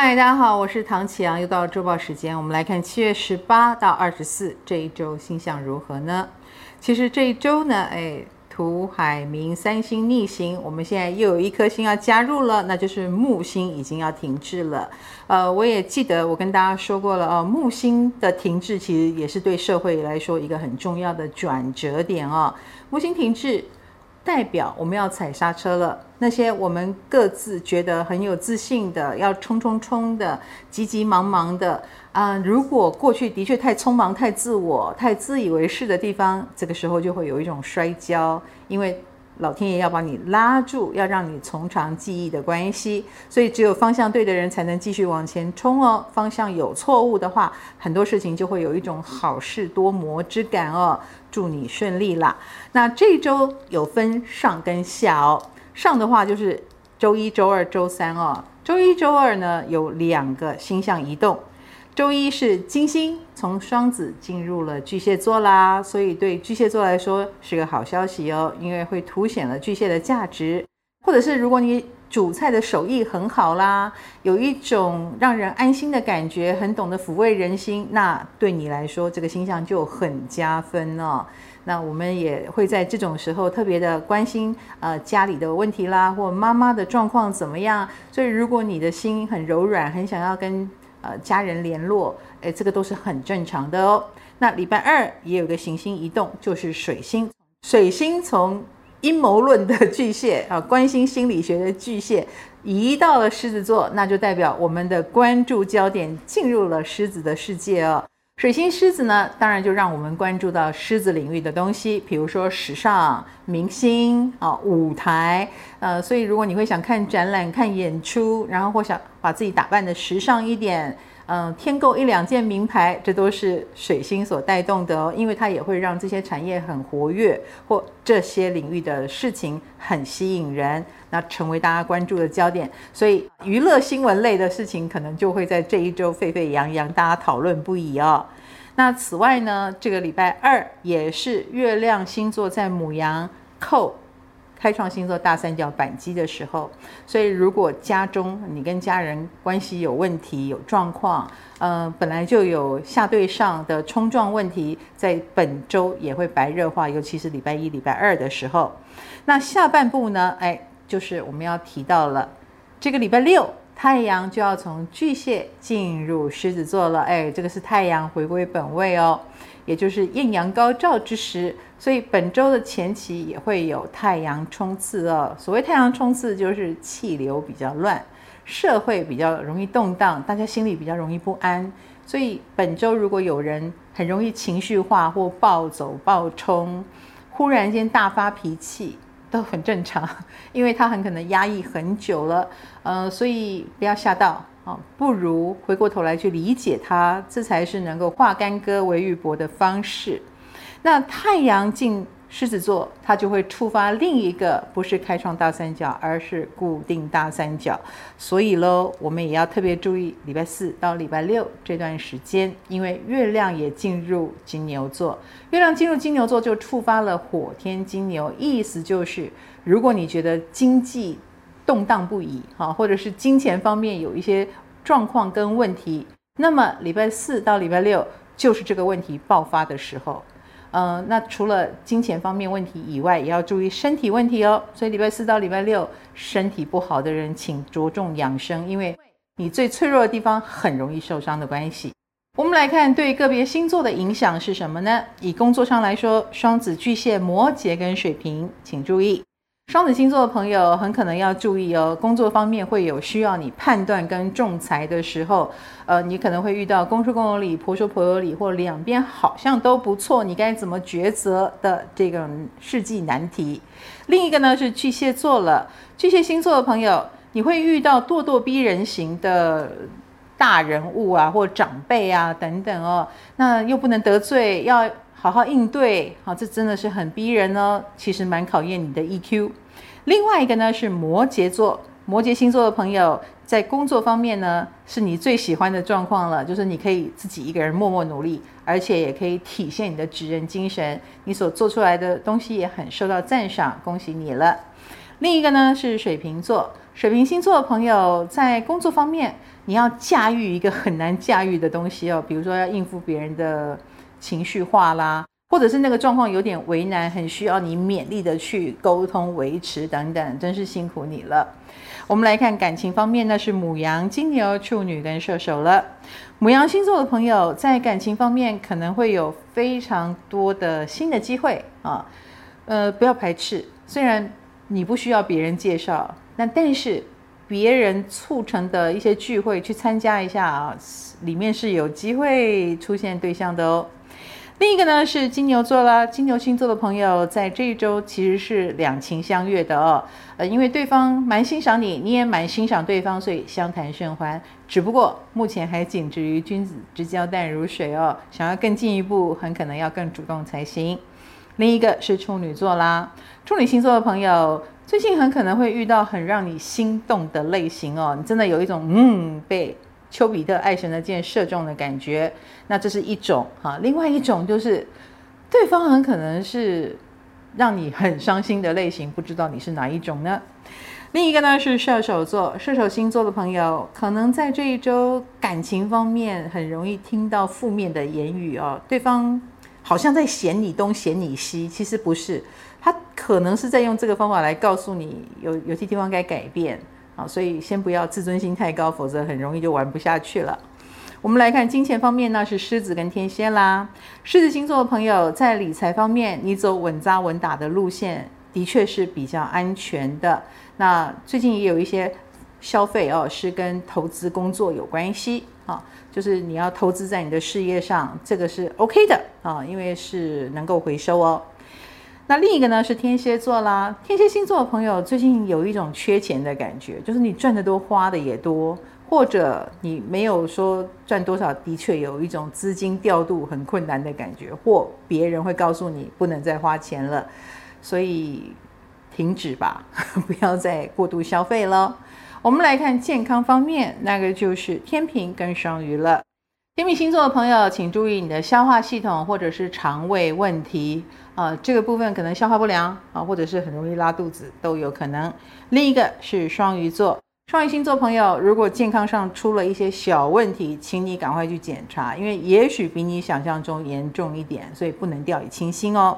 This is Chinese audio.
嗨，大家好，我是唐启阳，又到了周报时间，我们来看七月十八到二十四这一周星象如何呢？其实这一周呢，哎，土海冥三星逆行，我们现在又有一颗星要加入了，那就是木星已经要停滞了。呃，我也记得我跟大家说过了哦，木星的停滞其实也是对社会来说一个很重要的转折点哦。木星停滞。代表我们要踩刹车了。那些我们各自觉得很有自信的，要冲冲冲的，急急忙忙的啊、如果过去的确太匆忙、太自我、太自以为是的地方，这个时候就会有一种摔跤，因为老天爷要把你拉住，要让你从长计议的关系。所以只有方向对的人才能继续往前冲哦。方向有错误的话，很多事情就会有一种好事多磨之感哦。祝你顺利啦！那这周有分上跟下哦。上的话就是周一周二周三哦。周一周二呢有两个星象移动。周一是金星从双子进入了巨蟹座啦，所以对巨蟹座来说是个好消息哦，因为会凸显了巨蟹的价值，或者是如果你。煮菜的手艺很好啦，有一种让人安心的感觉，很懂得抚慰人心。那对你来说，这个星象就很加分哦。那我们也会在这种时候特别的关心，呃，家里的问题啦，或妈妈的状况怎么样。所以，如果你的心很柔软，很想要跟呃家人联络，诶，这个都是很正常的哦。那礼拜二也有个行星移动，就是水星，水星从。阴谋论的巨蟹啊，关心心理学的巨蟹，移到了狮子座，那就代表我们的关注焦点进入了狮子的世界哦。水星狮子呢，当然就让我们关注到狮子领域的东西，比如说时尚、明星啊、舞台，呃，所以如果你会想看展览、看演出，然后或想把自己打扮的时尚一点。嗯，添购一两件名牌，这都是水星所带动的哦，因为它也会让这些产业很活跃，或这些领域的事情很吸引人，那成为大家关注的焦点。所以娱乐新闻类的事情，可能就会在这一周沸沸扬扬，大家讨论不已哦。那此外呢，这个礼拜二也是月亮星座在母羊扣。开创星座大三角板机的时候，所以如果家中你跟家人关系有问题、有状况，呃，本来就有下对上的冲撞问题，在本周也会白热化，尤其是礼拜一、礼拜二的时候。那下半部呢？哎，就是我们要提到了，这个礼拜六太阳就要从巨蟹进入狮子座了。哎，这个是太阳回归本位哦。也就是艳阳高照之时，所以本周的前期也会有太阳冲刺哦。所谓太阳冲刺，就是气流比较乱，社会比较容易动荡，大家心里比较容易不安。所以本周如果有人很容易情绪化或暴走暴冲，忽然间大发脾气，都很正常，因为他很可能压抑很久了。呃，所以不要吓到啊。不如回过头来去理解他，这才是能够化干戈为玉帛的方式。那太阳进狮子座，它就会触发另一个不是开创大三角，而是固定大三角。所以喽，我们也要特别注意礼拜四到礼拜六这段时间，因为月亮也进入金牛座。月亮进入金牛座就触发了火天金牛，意思就是，如果你觉得经济动荡不已，哈，或者是金钱方面有一些状况跟问题，那么礼拜四到礼拜六就是这个问题爆发的时候。嗯，那除了金钱方面问题以外，也要注意身体问题哦。所以礼拜四到礼拜六，身体不好的人请着重养生，因为你最脆弱的地方很容易受伤的关系。我们来看对个别星座的影响是什么呢？以工作上来说，双子、巨蟹、摩羯跟水瓶，请注意。双子星座的朋友很可能要注意哦，工作方面会有需要你判断跟仲裁的时候，呃，你可能会遇到公说公有理，婆说婆有理，或两边好像都不错，你该怎么抉择的这个世纪难题。另一个呢是巨蟹座了，巨蟹星座的朋友，你会遇到咄咄逼人型的大人物啊，或长辈啊等等哦，那又不能得罪，要。好好应对，好，这真的是很逼人哦。其实蛮考验你的 EQ。另外一个呢是摩羯座，摩羯星座的朋友在工作方面呢是你最喜欢的状况了，就是你可以自己一个人默默努力，而且也可以体现你的职人精神，你所做出来的东西也很受到赞赏，恭喜你了。另一个呢是水瓶座，水瓶星座的朋友在工作方面，你要驾驭一个很难驾驭的东西哦，比如说要应付别人的情绪化啦，或者是那个状况有点为难，很需要你勉力的去沟通维持等等，真是辛苦你了。我们来看感情方面，那是母羊、金牛、处女跟射手了。母羊星座的朋友在感情方面可能会有非常多的新的机会啊，呃，不要排斥，虽然你不需要别人介绍，那但是。别人促成的一些聚会去参加一下啊，里面是有机会出现对象的哦。另一个呢是金牛座啦，金牛星座的朋友在这一周其实是两情相悦的哦。呃，因为对方蛮欣赏你，你也蛮欣赏对方，所以相谈甚欢。只不过目前还仅止于君子之交淡如水哦，想要更进一步，很可能要更主动才行。另一个是处女座啦，处女星座的朋友。最近很可能会遇到很让你心动的类型哦，你真的有一种嗯被丘比特爱神的箭射中的感觉。那这是一种哈，另外一种就是对方很可能是让你很伤心的类型，不知道你是哪一种呢？另一个呢是射手座，射手星座的朋友可能在这一周感情方面很容易听到负面的言语哦，对方好像在嫌你东嫌你西，其实不是。他可能是在用这个方法来告诉你有有些地方该改变啊，所以先不要自尊心太高，否则很容易就玩不下去了。我们来看金钱方面呢，是狮子跟天蝎啦。狮子星座的朋友在理财方面，你走稳扎稳打的路线，的确是比较安全的。那最近也有一些消费哦，是跟投资工作有关系啊，就是你要投资在你的事业上，这个是 OK 的啊，因为是能够回收哦。那另一个呢是天蝎座啦，天蝎星座的朋友最近有一种缺钱的感觉，就是你赚的多，花的也多，或者你没有说赚多少，的确有一种资金调度很困难的感觉，或别人会告诉你不能再花钱了，所以停止吧，不要再过度消费了。我们来看健康方面，那个就是天秤跟双鱼了。天秤星座的朋友，请注意你的消化系统或者是肠胃问题啊、这个部分可能消化不良啊，或者是很容易拉肚子都有可能。另一个是双鱼座，双鱼星座朋友，如果健康上出了一些小问题，请你赶快去检查，因为也许比你想象中严重一点，所以不能掉以轻心哦。